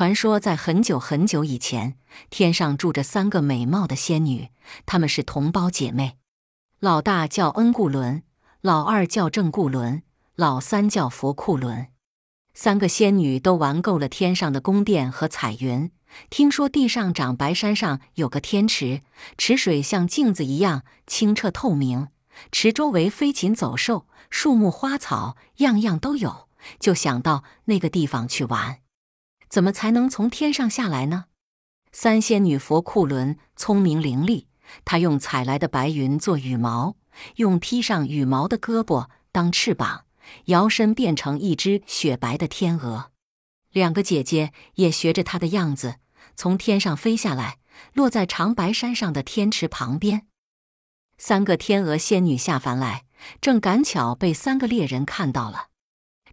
传说在很久很久以前，天上住着三个美貌的仙女，她们是同胞姐妹。老大叫恩固伦，老二叫正固伦，老三叫佛库伦。三个仙女都玩够了天上的宫殿和彩云。听说地上长白山上有个天池，池水像镜子一样清澈透明，池周围飞禽走兽、树木花草样样都有，就想到那个地方去玩。怎么才能从天上下来呢？三仙女佛库伦聪明伶俐，她用采来的白云做羽毛，用披上羽毛的胳膊当翅膀，摇身变成一只雪白的天鹅。两个姐姐也学着她的样子，从天上飞下来，落在长白山上的天池旁边。三个天鹅仙女下凡来，正赶巧被三个猎人看到了。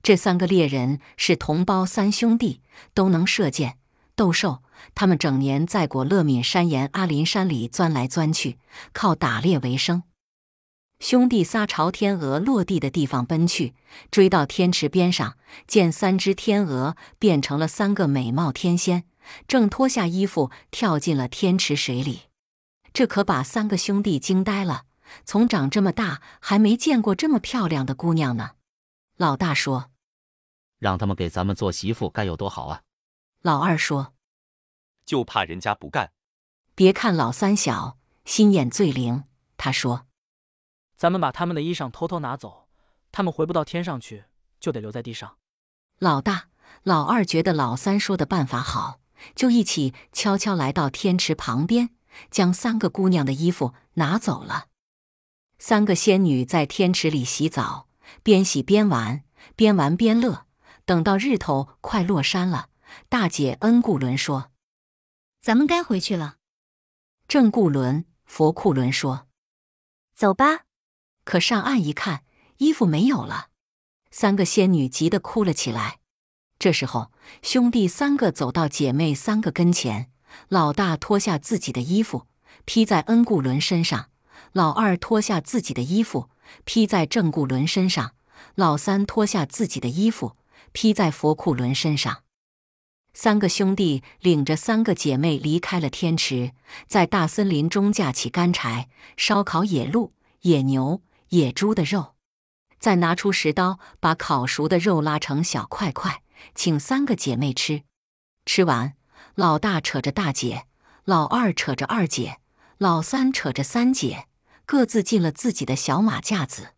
这三个猎人是同胞三兄弟，都能射箭、斗兽。他们整年在果勒敏山岩阿林山里钻来钻去，靠打猎为生。兄弟仨朝天鹅落地的地方奔去，追到天池边上，见三只天鹅变成了三个美貌天仙，正脱下衣服跳进了天池水里。这可把三个兄弟惊呆了，从长这么大还没见过这么漂亮的姑娘呢。老大说。让他们给咱们做媳妇该有多好啊！老二说：“就怕人家不干。”别看老三小，心眼最灵。他说：“咱们把他们的衣裳偷偷拿走，他们回不到天上去，就得留在地上。”老大、老二觉得老三说的办法好，就一起悄悄来到天池旁边，将三个姑娘的衣服拿走了。三个仙女在天池里洗澡，边洗边玩，边玩边乐。等到日头快落山了，大姐恩固伦说：“咱们该回去了。”正固伦、佛库伦说：“走吧。”可上岸一看，衣服没有了，三个仙女急得哭了起来。这时候，兄弟三个走到姐妹三个跟前，老大脱下自己的衣服披在恩固伦身上，老二脱下自己的衣服披在正固伦身上，老三脱下自己的衣服。披在佛库伦身上，三个兄弟领着三个姐妹离开了天池，在大森林中架起干柴，烧烤野鹿、野牛、野猪的肉，再拿出石刀，把烤熟的肉拉成小块块，请三个姐妹吃。吃完，老大扯着大姐，老二扯着二姐，老三扯着三姐，各自进了自己的小马架子。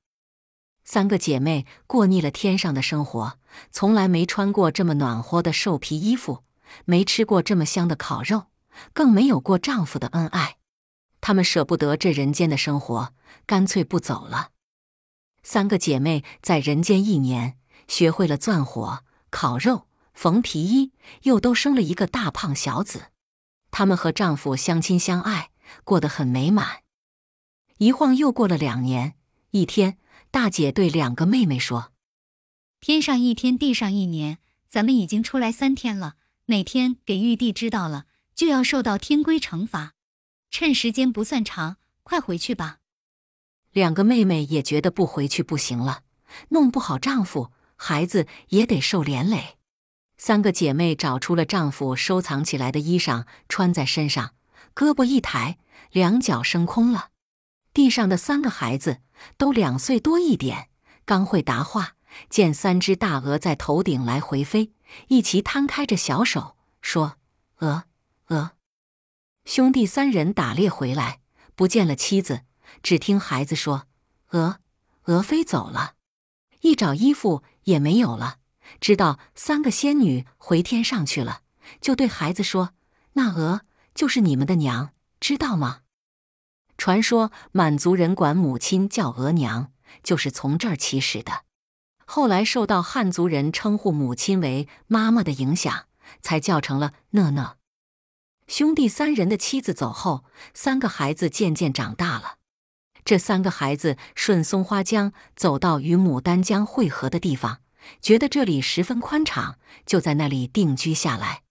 三个姐妹过腻了天上的生活，从来没穿过这么暖和的兽皮衣服，没吃过这么香的烤肉，更没有过丈夫的恩爱。她们舍不得这人间的生活，干脆不走了。三个姐妹在人间一年，学会了钻火、烤肉、缝皮衣，又都生了一个大胖小子。她们和丈夫相亲相爱，过得很美满。一晃又过了两年，一天。大姐对两个妹妹说：“天上一天，地上一年，咱们已经出来三天了。哪天给玉帝知道了，就要受到天规惩罚。趁时间不算长，快回去吧。”两个妹妹也觉得不回去不行了，弄不好丈夫、孩子也得受连累。三个姐妹找出了丈夫收藏起来的衣裳，穿在身上，胳膊一抬，两脚升空了。地上的三个孩子。都两岁多一点，刚会答话。见三只大鹅在头顶来回飞，一齐摊开着小手说：“鹅，鹅。”兄弟三人打猎回来，不见了妻子，只听孩子说：“鹅，鹅飞走了。”一找衣服也没有了，知道三个仙女回天上去了，就对孩子说：“那鹅就是你们的娘，知道吗？”传说满族人管母亲叫额娘，就是从这儿起始的。后来受到汉族人称呼母亲为妈妈的影响，才叫成了讷讷。兄弟三人的妻子走后，三个孩子渐渐长大了。这三个孩子顺松花江走到与牡丹江汇合的地方，觉得这里十分宽敞，就在那里定居下来。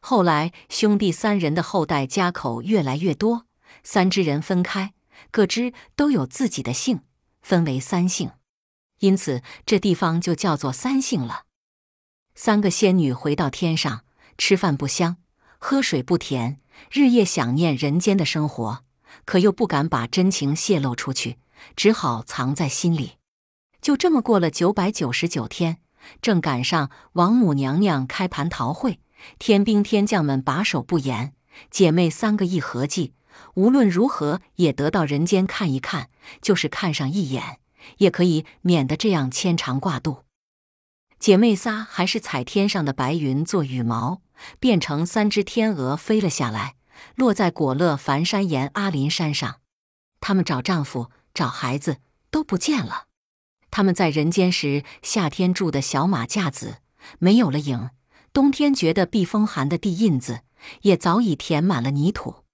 后来兄弟三人的后代家口越来越多。三支人分开，各支都有自己的姓，分为三姓，因此这地方就叫做三姓了。三个仙女回到天上，吃饭不香，喝水不甜，日夜想念人间的生活，可又不敢把真情泄露出去，只好藏在心里。就这么过了九百九十九天，正赶上王母娘娘开蟠桃会，天兵天将们把守不严，姐妹三个一合计，无论如何也得到人间看一看，就是看上一眼，也可以免得这样牵肠挂肚。姐妹仨还是采天上的白云做羽毛，变成三只天鹅飞了下来，落在果勒凡山岩阿林山上。她们找丈夫、找孩子都不见了。他们在人间时，夏天住的小马架子没有了影；冬天觉得避风寒的地印子也早已填满了泥土。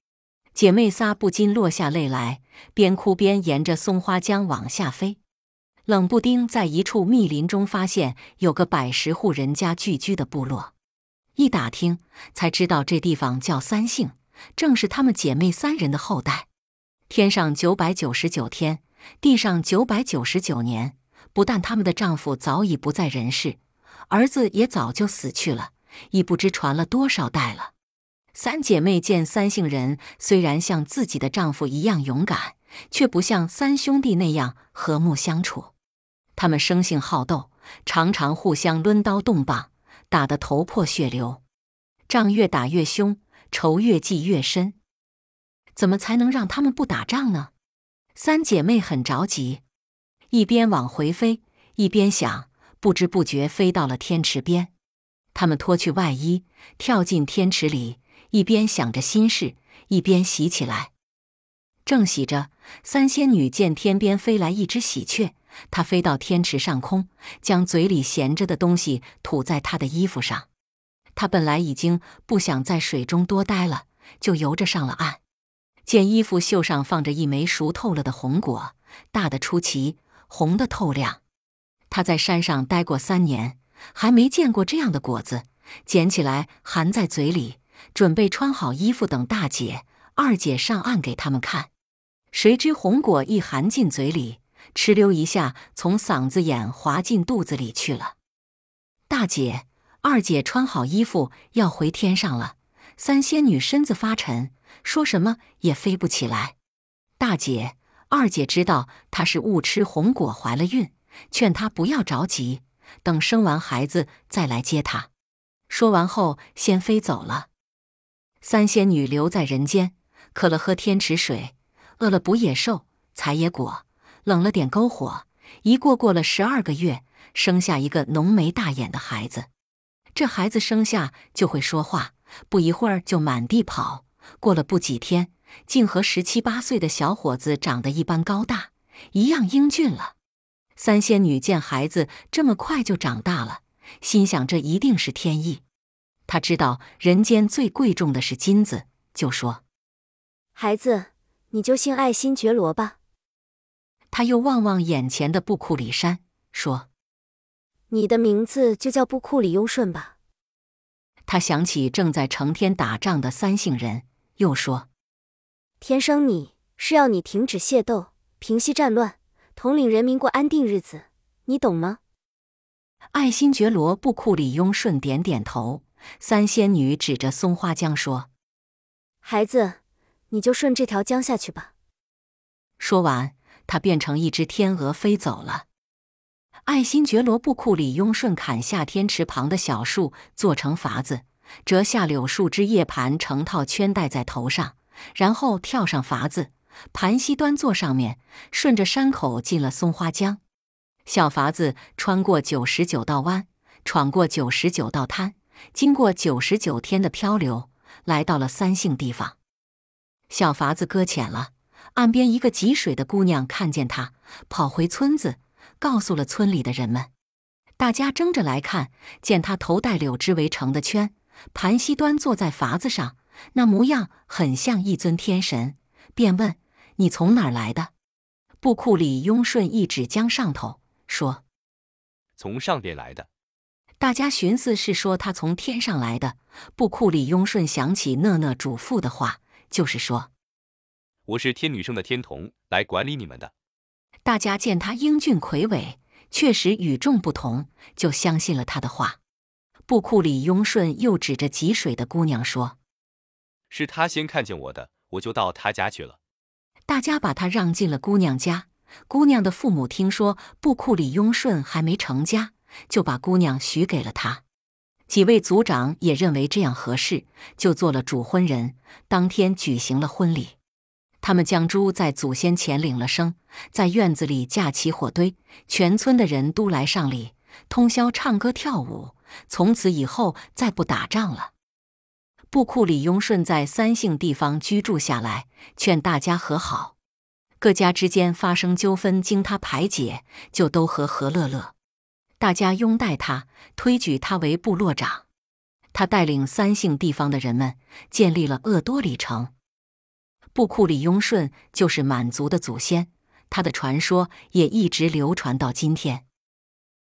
姐妹仨不禁落下泪来，边哭边沿着松花江往下飞。冷不丁在一处密林中发现有个百十户人家聚居的部落，一打听才知道这地方叫三姓，正是她们姐妹三人的后代。天上九百九十九天，地上九百九十九年。不但她们的丈夫早已不在人世，儿子也早就死去了，已不知传了多少代了。三姐妹见三姓人虽然像自己的丈夫一样勇敢，却不像三兄弟那样和睦相处。他们生性好斗，常常互相抡刀动棒，打得头破血流，仗越打越凶，仇越记越深。怎么才能让他们不打仗呢？三姐妹很着急，一边往回飞，一边想，不知不觉飞到了天池边。她们脱去外衣，跳进天池里，一边想着心事，一边洗起来。正洗着，三仙女见天边飞来一只喜鹊。他飞到天池上空，将嘴里衔着的东西吐在她的衣服上。他本来已经不想在水中多待了，就游着上了岸。见衣服袖上放着一枚熟透了的红果，大的出奇，红的透亮。他在山上待过三年，还没见过这样的果子，捡起来含在嘴里，准备穿好衣服等大姐、二姐上岸给他们看。谁知红果一含进嘴里。哧溜一下，从嗓子眼滑进肚子里去了。大姐、二姐穿好衣服要回天上了，三仙女身子发沉，说什么也飞不起来。大姐、二姐知道她是误吃红果怀了孕，劝她不要着急，等生完孩子再来接她。说完后，先飞走了。三仙女留在人间，渴了喝天池水，饿了捕野兽、采野果。冷了点篝火，一过过了十二个月，生下一个浓眉大眼的孩子。这孩子生下就会说话，不一会儿就满地跑。过了不几天，竟和十七八岁的小伙子长得一般高大，一样英俊了。三仙女见孩子这么快就长大了，心想这一定是天意。她知道人间最贵重的是金子，就说：“孩子，你就姓爱新觉罗吧。”他又望望眼前的布库里山，说：“你的名字就叫布库里雍顺吧。”他想起正在成天打仗的三姓人，又说：“天生你是要你停止械斗，平息战乱，统领人民过安定日子，你懂吗？”爱新觉罗布库里雍顺点点头。三仙女指着松花江说：“孩子，你就顺这条江下去吧。”说完。她变成一只天鹅飞走了。爱新觉罗布库里雍顺砍下天池旁的小树，做成筏子，折下柳树枝叶盘成套圈戴在头上，然后跳上筏子，盘膝端坐上面，顺着山口进了松花江。小筏子穿过九十九道弯，闯过九十九道滩，经过九十九天的漂流，来到了三姓地方。小筏子搁浅了。岸边一个汲水的姑娘看见他，跑回村子，告诉了村里的人们。大家争着来看，见他头戴柳枝围成的圈，盘膝端坐在筏子上，那模样很像一尊天神，便问：“你从哪儿来的？”布库里雍顺一指江上头，说：“从上边来的。”大家寻思是说他从天上来的。布库里雍顺想起讷讷嘱咐的话，就是说。我是天女生的天童，来管理你们的。大家见他英俊魁伟，确实与众不同，就相信了他的话。布库里雍顺又指着汲水的姑娘说是他先看见我的，我就到他家去了。：“大家把他让进了姑娘家。”姑娘的父母听说布库里雍顺还没成家，就把姑娘许给了他。几位族长也认为这样合适，就做了主婚人。当天举行了婚礼。他们将猪在祖先前领了生，在院子里架起火堆，全村的人都来上礼，通宵唱歌跳舞。从此以后，再不打仗了。布库里雍顺在三姓地方居住下来，劝大家和好。各家之间发生纠纷，经他排解，就都和和乐乐。大家拥戴他，推举他为部落长。他带领三姓地方的人们建立了鄂多里城。布库里雍顺就是满族的祖先，他的传说也一直流传到今天。